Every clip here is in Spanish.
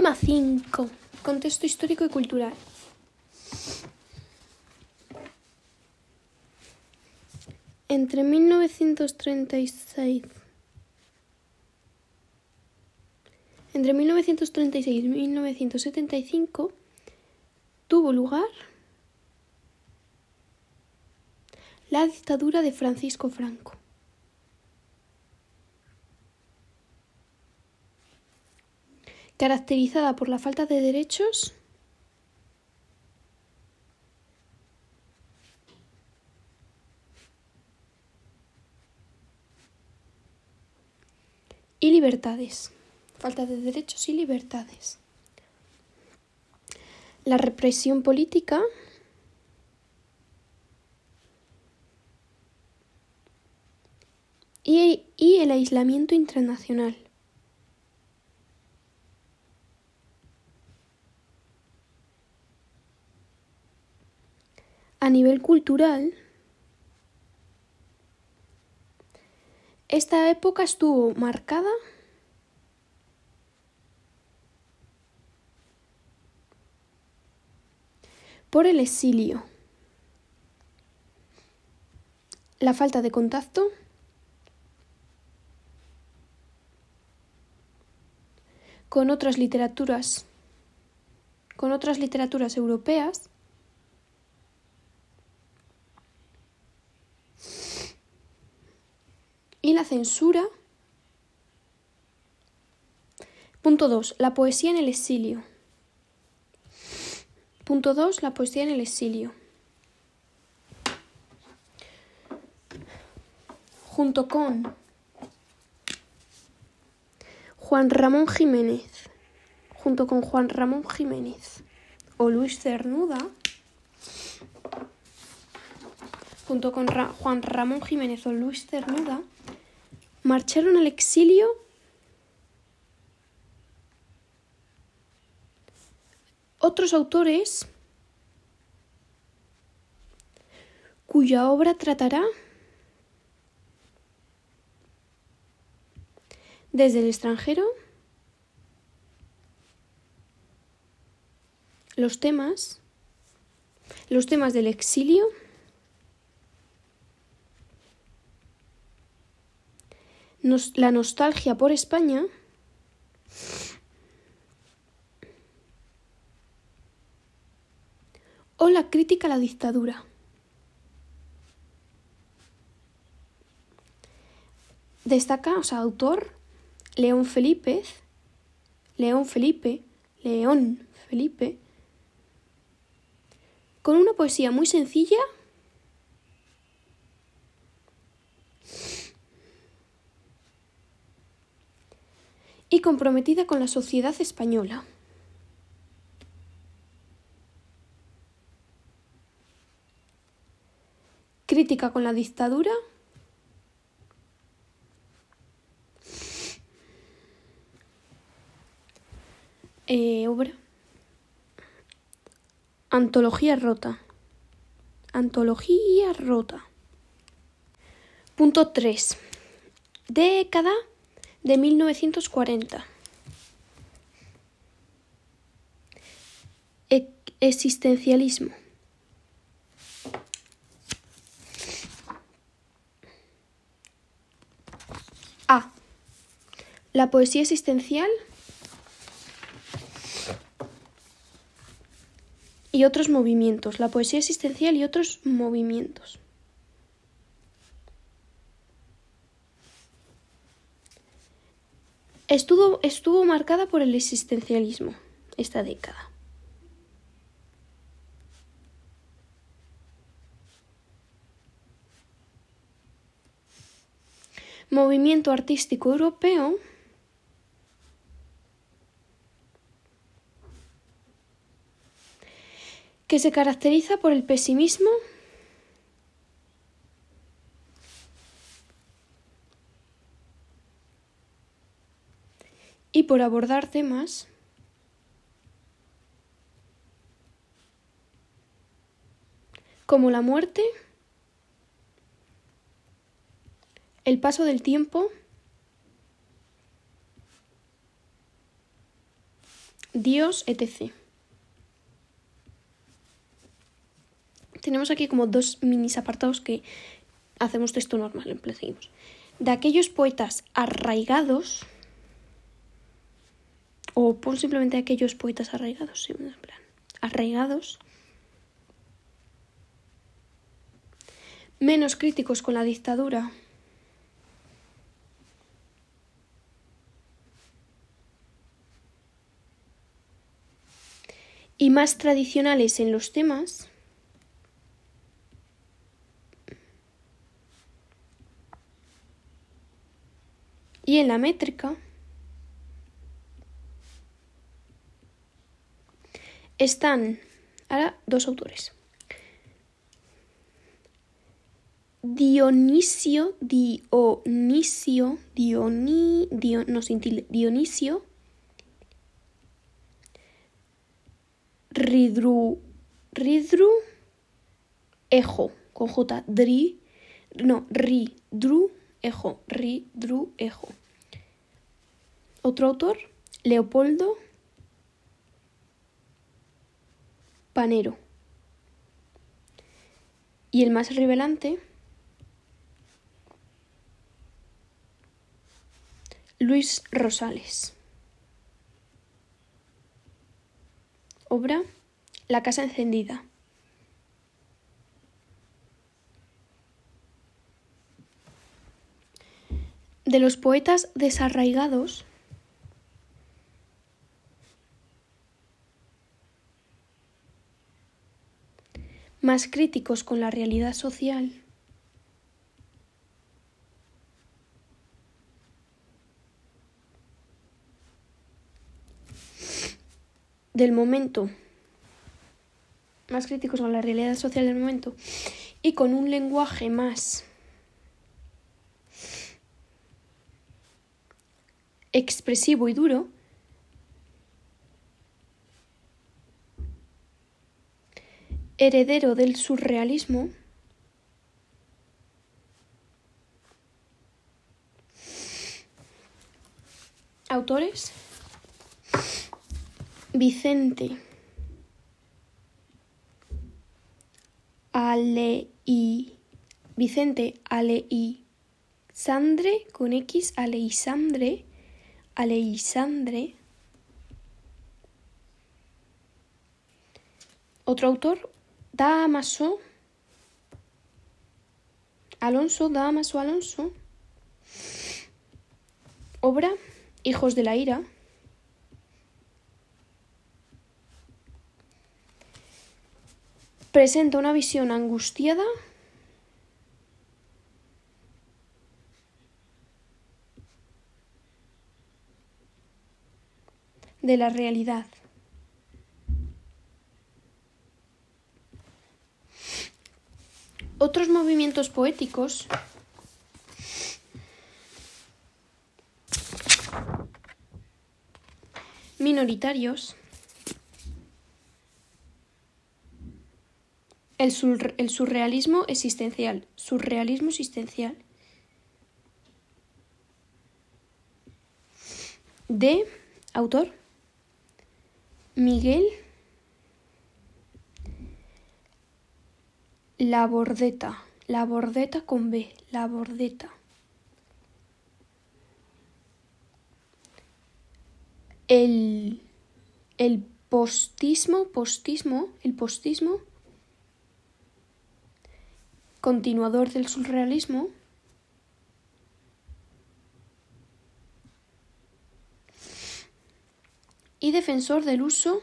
Tema 5. Contexto histórico y cultural. Entre 1936 Entre 1936 y 1975 tuvo lugar la dictadura de Francisco Franco. Caracterizada por la falta de derechos y libertades. Falta de derechos y libertades. La represión política y, y el aislamiento internacional. A nivel cultural, esta época estuvo marcada por el exilio, la falta de contacto con otras literaturas, con otras literaturas europeas la censura. Punto 2. La poesía en el exilio. Punto 2. La poesía en el exilio. Junto con Juan Ramón Jiménez. Junto con Juan Ramón Jiménez o Luis Cernuda junto con Juan Ramón Jiménez o Luis Cernuda, marcharon al exilio. Otros autores cuya obra tratará desde el extranjero los temas los temas del exilio la nostalgia por España o la crítica a la dictadura. Destaca, o sea, autor León Felipe, León Felipe, León Felipe, con una poesía muy sencilla y comprometida con la sociedad española. Crítica con la dictadura. Eh, obra. Antología rota. Antología rota. Punto 3. Década de 1940. existencialismo. A. La poesía existencial y otros movimientos. La poesía existencial y otros movimientos. Estuvo, estuvo marcada por el existencialismo esta década. Movimiento artístico europeo que se caracteriza por el pesimismo y por abordar temas como la muerte, el paso del tiempo, Dios, etc. Tenemos aquí como dos minis apartados que hacemos texto normal, en. De aquellos poetas arraigados, o pon simplemente aquellos poetas arraigados, en plan, arraigados, menos críticos con la dictadura, y más tradicionales en los temas, y en la métrica, están ahora dos autores. Dionisio, Dionisio, Dioni, no sin Dionisio Ridru, Ridru, Ejo, con J, Dri, no, Ri, Dru, Ejo, Ri, Dru, Ejo. Otro autor, Leopoldo Panero. Y el más revelante, Luis Rosales. Obra La casa encendida. De los poetas desarraigados, más críticos con la realidad social, del momento, más críticos con la realidad social del momento. Y con un lenguaje más expresivo y duro, heredero del surrealismo, autores Vicente y Vicente Sandre con X Aleisandre Aleisandre Otro autor Damaso. Alonso Damaso Alonso. Obra Hijos de la Ira. Presenta una visión angustiada. De la realidad. Otros movimientos poéticos minoritarios El, surrealismo existencial. Surrealismo existencial. De autor Miguel La Bordeta. La Bordeta con B. La Bordeta. El, el postismo, postismo, el postismo continuador del surrealismo, y defensor del uso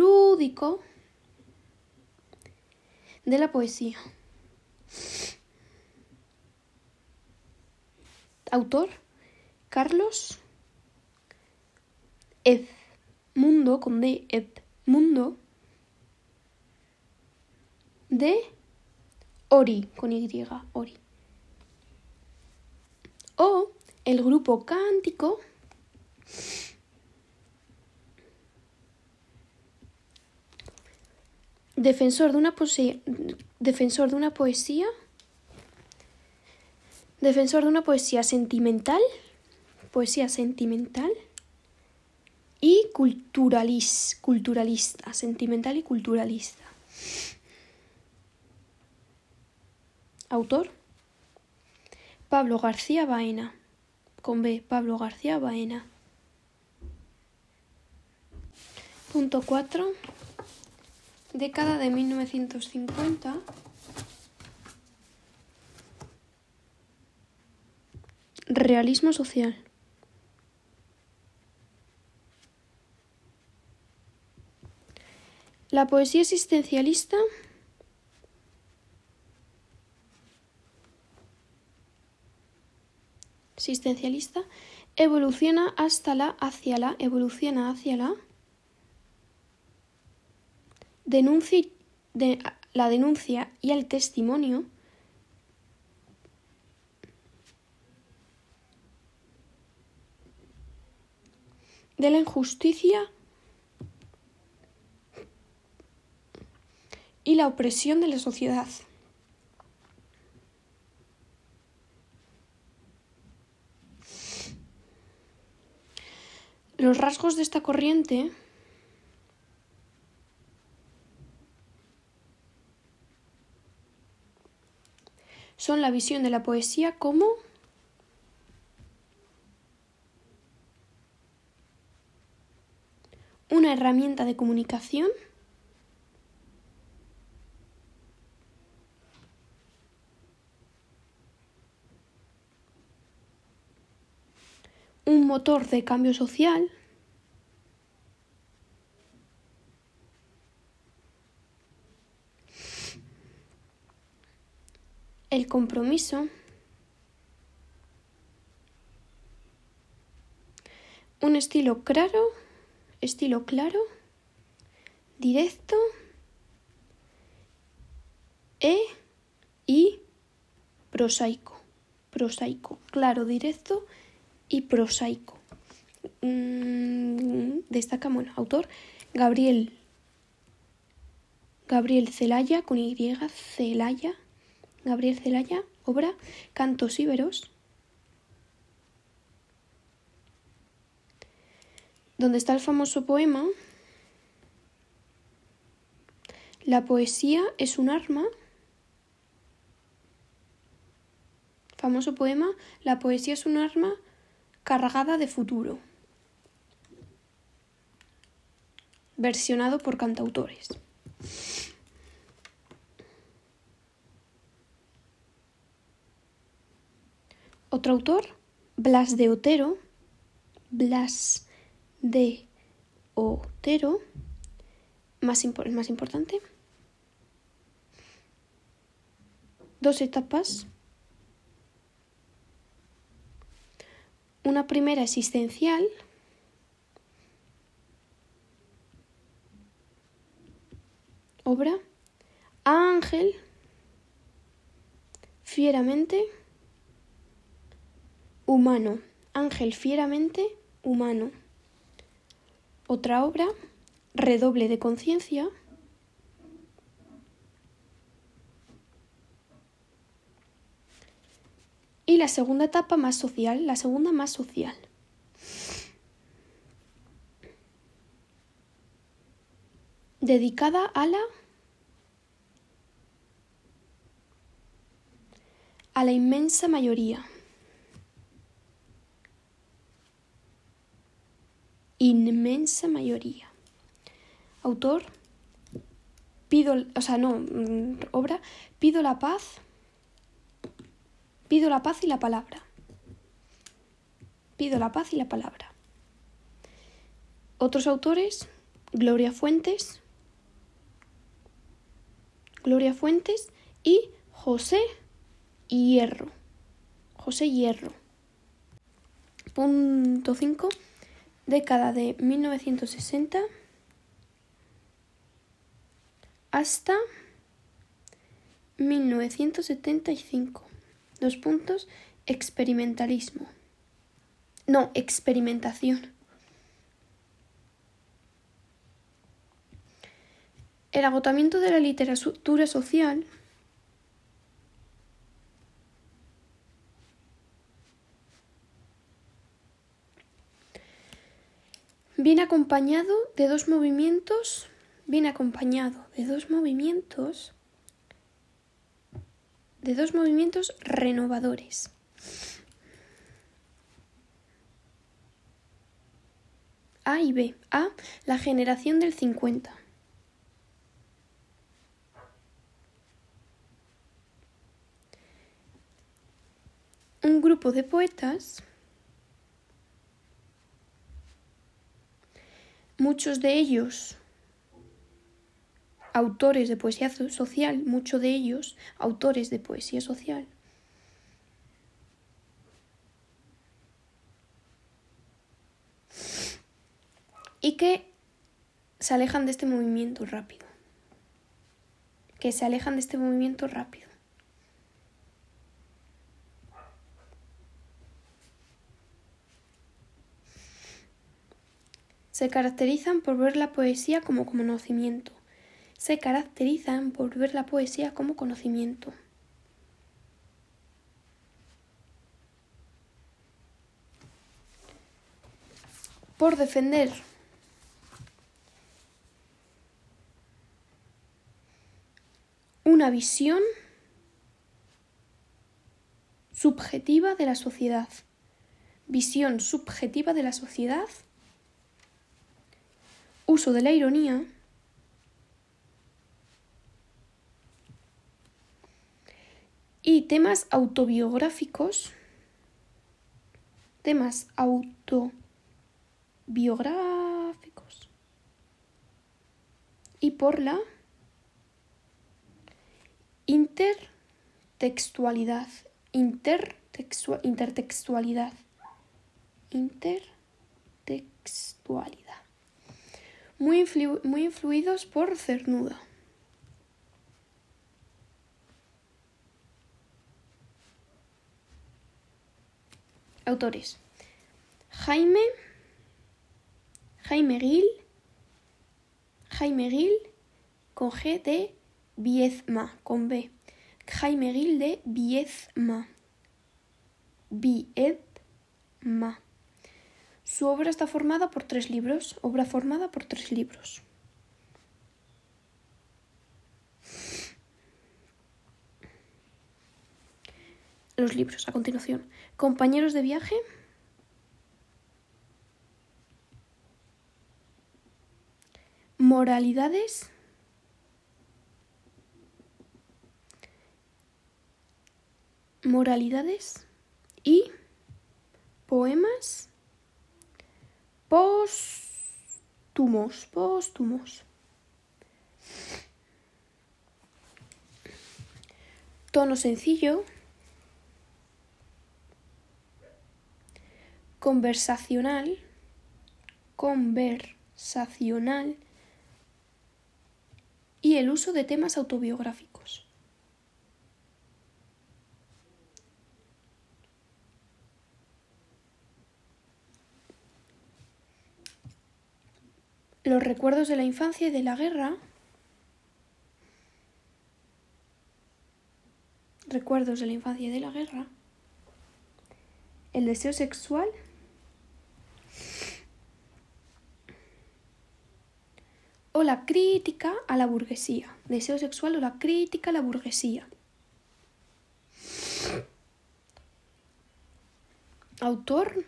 lúdico de la poesía. Autor Carlos Edmundo con D Edmundo de Ori, con Y, Ori. O el grupo cántico defensor de una poesía, defensor de una poesía, defensor de una poesía sentimental poesía sentimental y culturalis, culturalista, sentimental y culturalista. Autor Pablo García Baena, con B, Pablo García Baena. Punto 4. Década de 1950. Realismo social. La poesía existencialista existencialista evoluciona hasta la hacia la evoluciona hacia la denuncia de, la denuncia y el testimonio de la injusticia y la opresión de la sociedad. Los rasgos de esta corriente son la visión de la poesía como una herramienta de comunicación un motor de cambio social el compromiso un estilo claro estilo claro directo e y prosaico prosaico claro directo y prosaico. Mm, destaca, bueno, autor Gabriel Gabriel Celaya, con Y, Celaya, Gabriel Celaya, obra Cantos Íberos, donde está el famoso poema La poesía es un arma. Famoso poema La poesía es un arma cargada de futuro. Versionado por cantautores. Otro autor, Blas de Otero. Blas de Otero. Más, más importante. Dos etapas una primera existencial obra Ángel fieramente humano Ángel fieramente humano otra obra Redoble de conciencia Y la segunda etapa más social, la segunda más social. Dedicada a la a la inmensa mayoría. Inmensa mayoría. Autor, pido, o sea, no, mm, obra, pido la paz Pido la paz y la palabra. Pido la paz y la palabra. Otros autores, Gloria Fuentes, Gloria Fuentes y José Hierro. José Hierro. Punto 5. Década de 1960 hasta 1975. Dos puntos. Experimentalismo. No, experimentación. El agotamiento de la literatura social Viene acompañado de dos movimientos, viene acompañado de dos movimientos, de dos movimientos renovadores. A y B. A, la generación del 50. Un grupo de poetas, muchos de ellos autores de poesía social, muchos de ellos autores de poesía social, y que se alejan de este movimiento rápido. Que se alejan de este movimiento rápido. Se caracterizan por ver la poesía como conocimiento. Se caracterizan por ver la poesía como conocimiento. Por defender una visión subjetiva de la sociedad. Visión subjetiva de la sociedad. Uso de la ironía. Y temas autobiográficos. Temas autobiográficos. Y por la Intertextualidad. intertextualidad. Intertextualidad. Muy, muy influidos por Cernuda. Autores. Jaime. Jaime Gil. Jaime Gil con G de Biezma, con B. Jaime Gil de Biezma. Biezma. Su obra está formada por tres libros. Obra formada por tres libros. Los libros a continuación. Compañeros de viaje. Moralidades. moralidades y poemas póstumos, póstumos. Tono sencillo, conversacional, conversacional y el uso de temas autobiográficos. Los recuerdos de la infancia y de la guerra. Recuerdos de la infancia y de la guerra. El deseo sexual. O la crítica a la burguesía. Deseo sexual o la crítica a la burguesía. Autor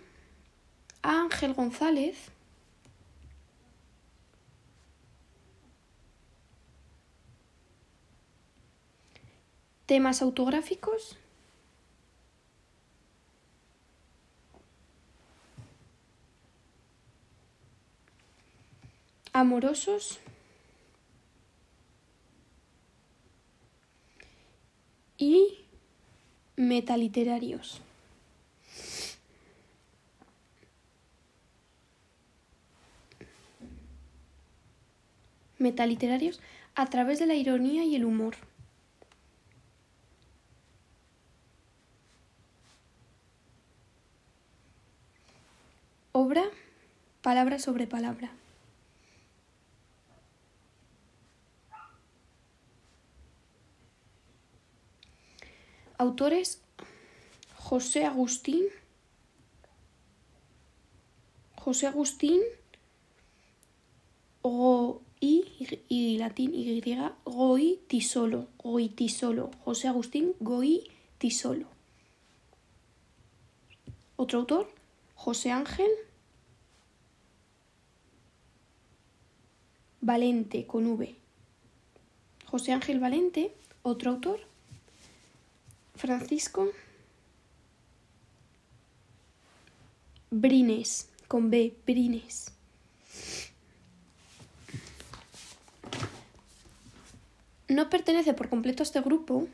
Ángel González. Temas autográficos. Amorosos. Y metaliterarios. Metaliterarios a través de la ironía y el humor. Obra, palabra sobre palabra. Autores José Agustín, José Agustín Go y, y latín Y, Goi Tisolo, Tisolo, José Agustín Goi Tisolo. Otro autor, José Ángel Valente con V. José Ángel Valente, otro autor, Francisco Brines con B, Brines. No pertenece por completo a este grupo.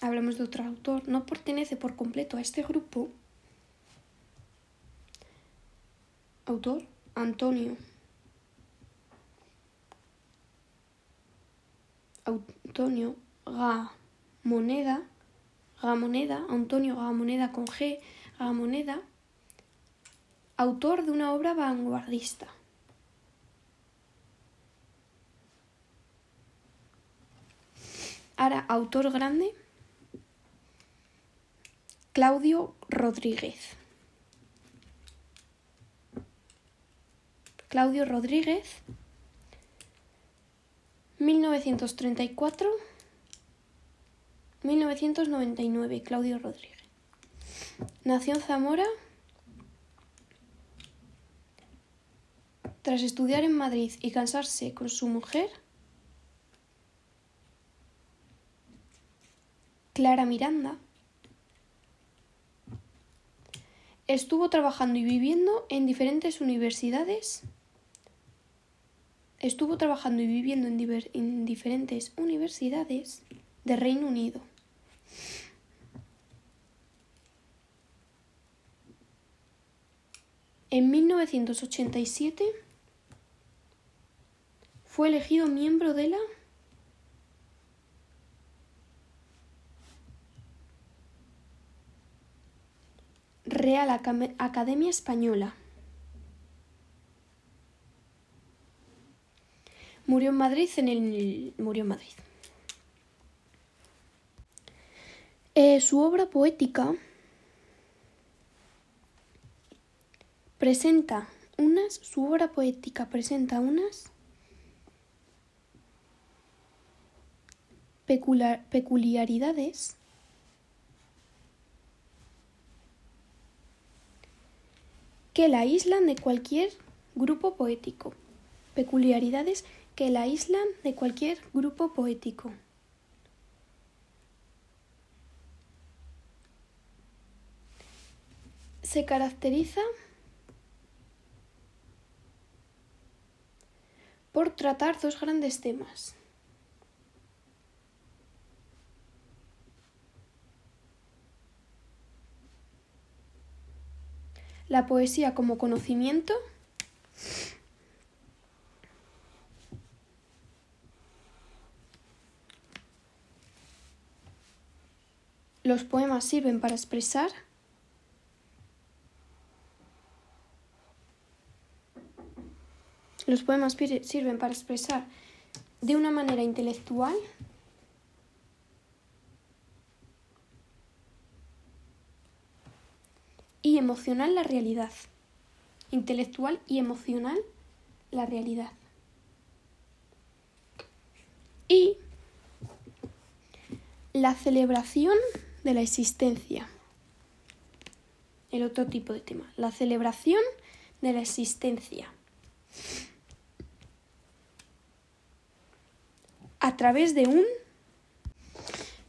Hablamos de otro autor. No pertenece por completo a este grupo. Autor Antonio. Antonio Gamoneda. Gamoneda. Antonio Gamoneda con G. Gamoneda. Autor de una obra vanguardista. Ahora, autor grande, Claudio Rodríguez. Claudio Rodríguez, 1934, 1999, Claudio Rodríguez. Nació en Zamora. Tras estudiar en Madrid y casarse con su mujer, Clara Miranda, estuvo trabajando y viviendo en diferentes universidades. Estuvo trabajando y viviendo en, en diferentes universidades de Reino Unido. En 1987 fue elegido miembro de la Real Academia Española. Murió en Madrid en el murió en Madrid. Eh, su obra poética presenta unas su obra poética presenta unas peculiaridades que la aíslan de cualquier grupo poético. Peculiaridades que la aíslan de cualquier grupo poético. Se caracteriza por tratar dos grandes temas. la poesía como conocimiento, los poemas sirven para expresar Los poemas sirven para expresar de una manera intelectual y emocional la realidad. Intelectual y emocional la realidad. Y la celebración de la existencia. El otro tipo de tema. La celebración de la existencia. A través de un...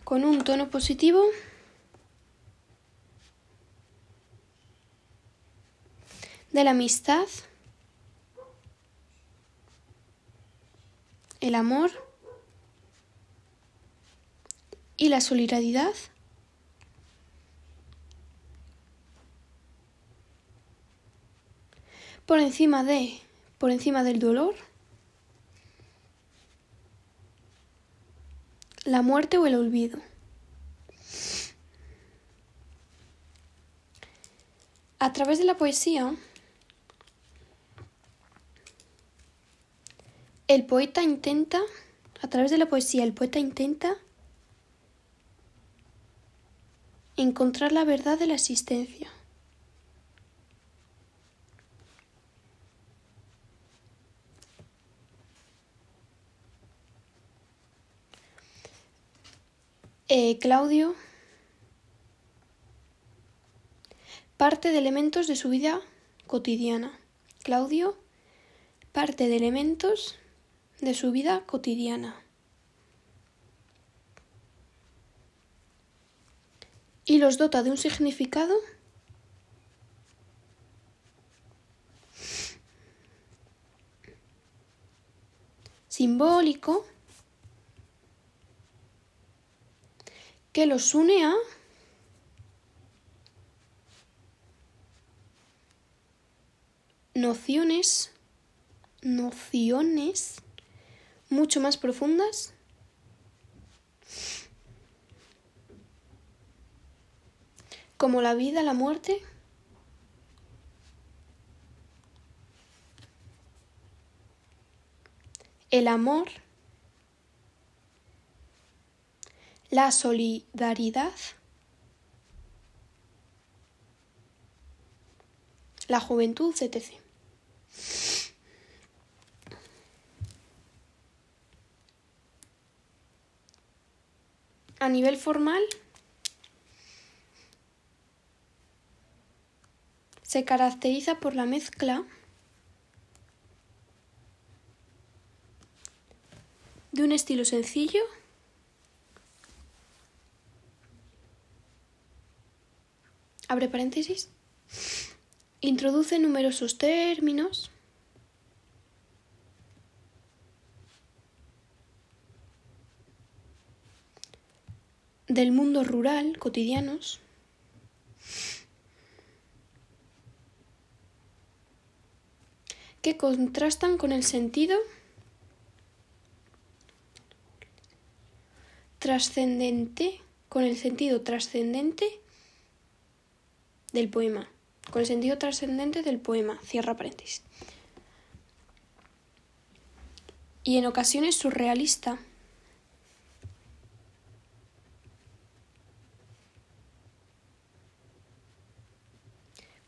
con un tono positivo de la amistad, el amor y la solidaridad. Por encima de, por encima del dolor, la muerte o el olvido. A través de la poesía, El poeta intenta, a través de la poesía, el poeta intenta encontrar la verdad de la existencia. Eh, Claudio parte de elementos de su vida cotidiana. Claudio parte de elementos de su vida cotidiana. Y los dota de un significado simbólico que los une a nociones, nociones mucho más profundas como la vida, la muerte, el amor, la solidaridad, la juventud, etc. A nivel formal, se caracteriza por la mezcla de un estilo sencillo abre paréntesis. Introduce numerosos términos. Del mundo rural cotidianos. Que contrastan con el sentido trascendente, con el sentido trascendente del poema, con el sentido trascendente del poema, cierra paréntesis. Y en ocasiones surrealista.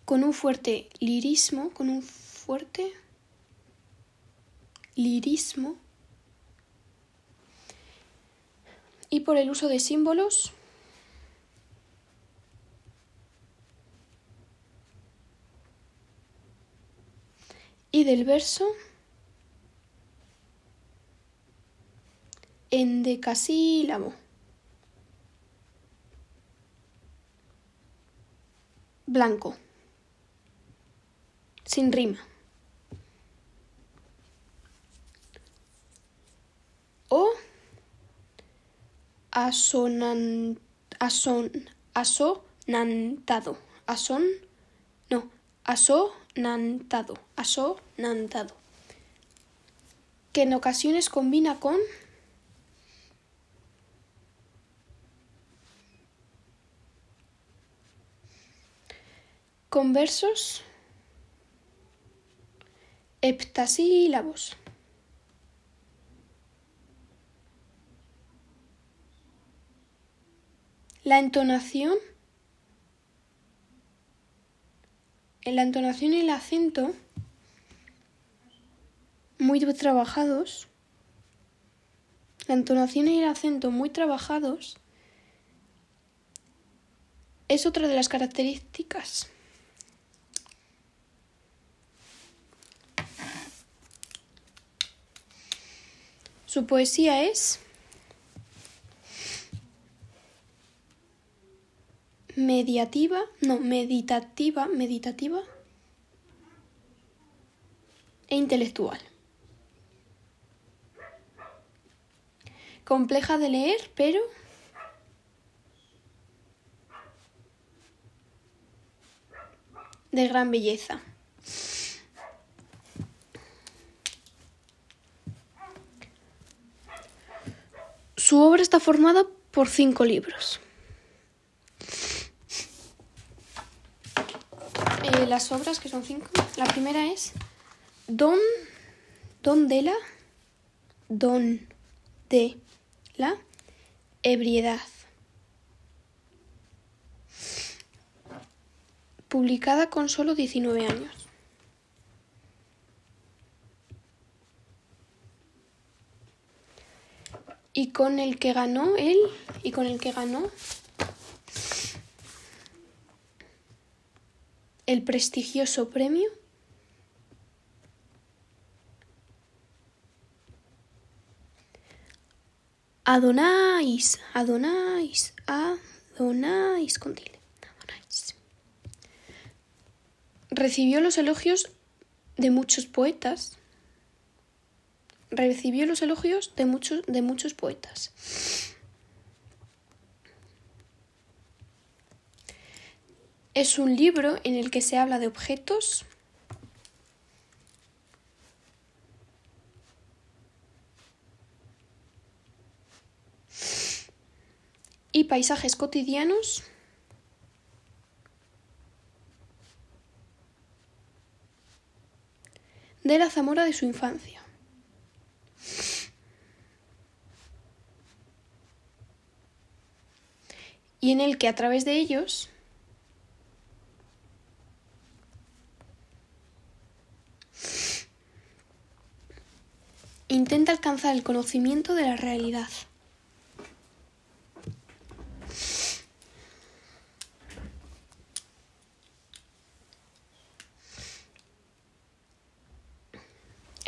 Con un fuerte lirismo, con un fuerte lirismo y por el uso de símbolos y del verso en decasílabo. Blanco. Sin rima. O asonan, ason, asonantado. Ason, no, asonantado. Asonantado. Que en ocasiones combina con con versos heptasílabos. La entonación, en la entonación y el acento, muy trabajados, la entonación y el acento muy trabajados, es otra de las características. Su poesía es mediativa, no, meditativa, meditativa e intelectual. Compleja de leer, pero de gran belleza. Su obra está formada por cinco libros. Eh, las obras, que son cinco. La primera es Don, Don de la, Don de la ebriedad. Publicada con solo 19 años. y con el que ganó él y con el que ganó el prestigioso premio Adonais, Adonais, Adonais con tilde. Recibió los elogios de muchos poetas. Recibió los elogios de muchos, de muchos poetas. Es un libro en el que se habla de objetos y paisajes cotidianos de la Zamora de su infancia. Y en el que a través de ellos intenta alcanzar el conocimiento de la realidad.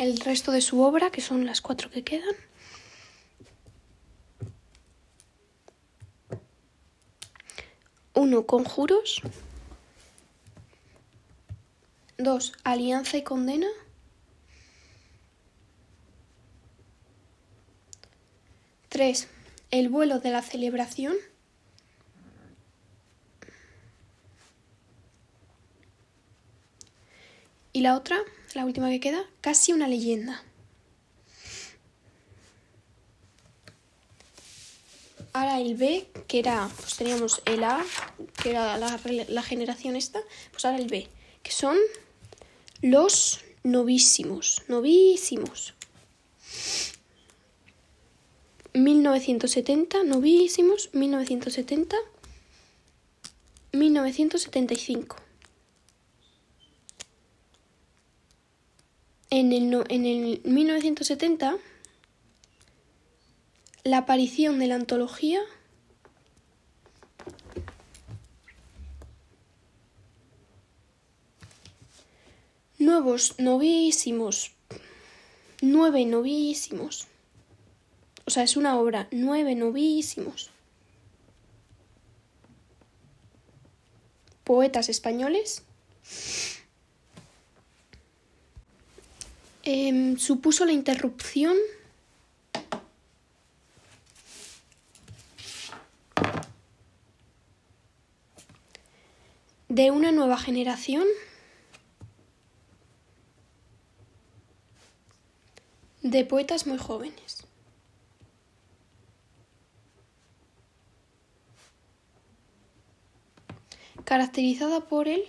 el resto de su obra, que son las cuatro que quedan. Uno, conjuros. Dos, alianza y condena. Tres, el vuelo de la celebración. Y la otra, la última que queda, casi una leyenda. Ahora el B, que era, pues teníamos el A, que era la, generación esta, pues ahora el B, que son los novísimos, novísimos. 1970, novísimos, 1970, 1975. En el, en el 1970, la aparición de la antología nuevos novísimos, nueve novísimos. O sea, es una obra, nueve novísimos. Poetas españoles Em, supuso la interrupción de una nueva generación de poetas muy jóvenes. Caracterizada por el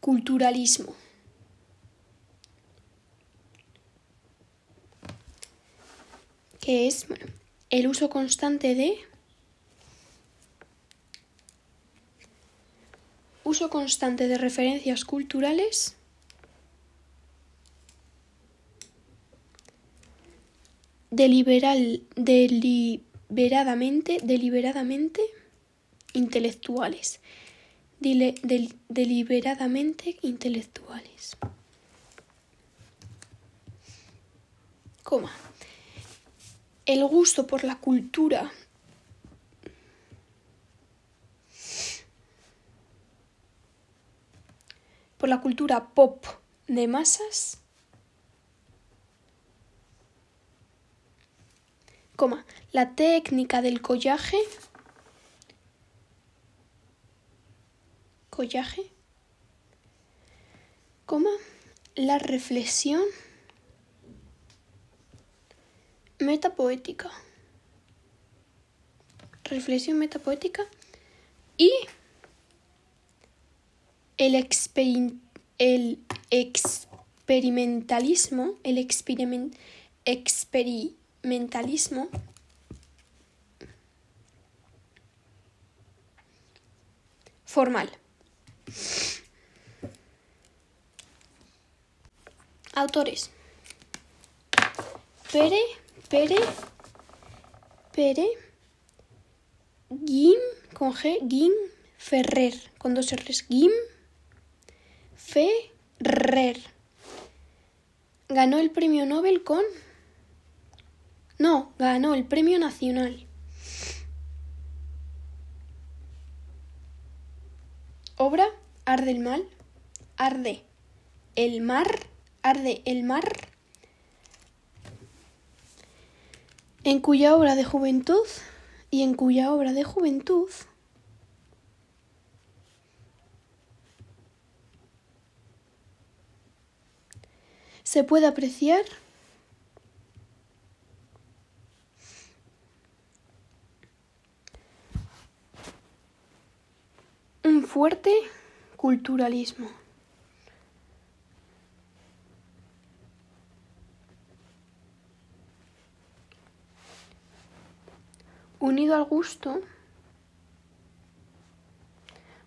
Culturalismo. Que es el uso constante de uso constante de referencias culturales deliberal, deliberadamente, deliberadamente intelectuales deliberadamente intelectuales. Coma. El gusto por la cultura por la cultura pop de masas, la técnica del collaje. Collaje, coma, la reflexión. Metapoética. Reflexión metapoética. Y el, el experimentalismo, el experimentalismo formal. Autores. Pere, Pere, Pere, Gim, con G, Gim, Ferrer, con dos R's, Gim, Ferrer. Ganó el premio Nobel con... No, ganó el premio nacional. Obra Arde el mal, arde el mar, arde el mar, en cuya obra de juventud y en cuya obra de juventud se puede apreciar un fuerte culturalismo. Unido al gusto,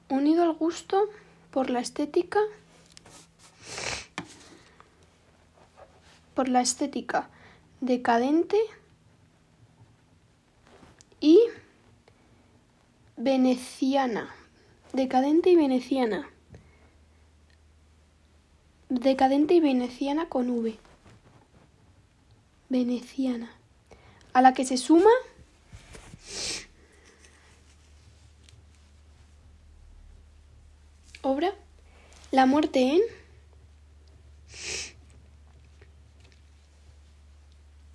unido al gusto por la estética, por la estética decadente y veneciana decadente y veneciana. Decadente y veneciana con V. Veneciana. A la que se suma obra La muerte en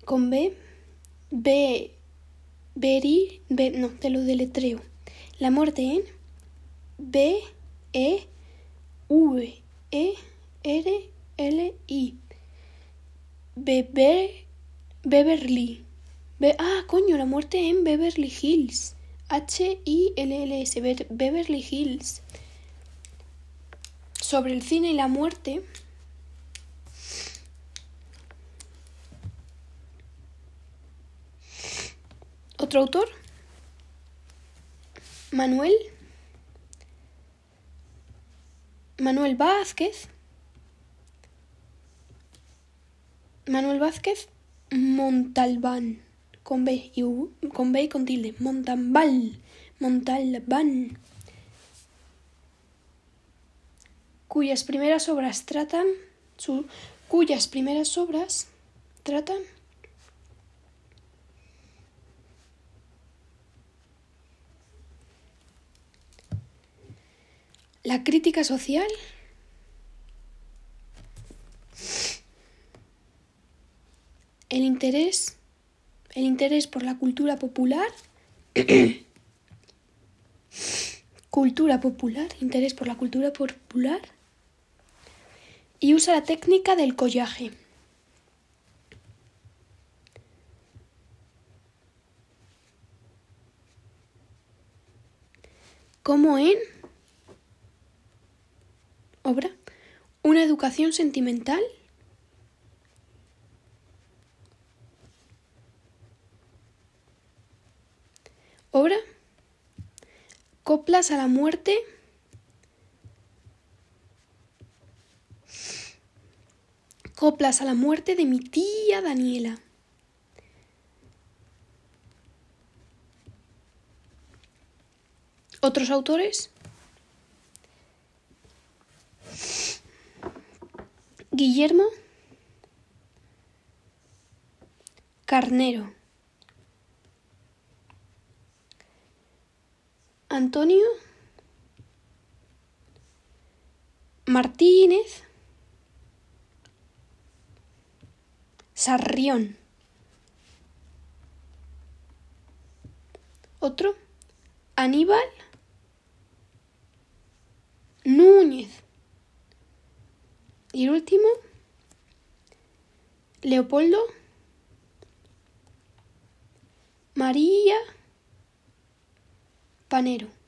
con B B Beri B, no, te lo deletreo. La muerte en B E V E R L I Beber, Beverly. Ah coño la muerte en Beverly Hills. H I L L S Beverly Hills. Sobre el cine y la muerte. Otro autor. Manuel Manuel Vázquez. Manuel Vázquez Montalbán. Con B y, con B y con tilde. Montalbán. Montalbán. Cuyas primeras obras tratan. Su, cuyas primeras obras tratan La crítica social el interés el interés por la cultura popular cultura popular interés por la cultura popular y usa la técnica del collaje. Como en obra Una educación sentimental. Obra Coplas a la muerte. Coplas a la muerte de mi tía Daniela. Otros autores Guillermo Carnero. Antonio Martínez Sarrión. Otro Aníbal Núñez. Y el último, Leopoldo, María, Panero.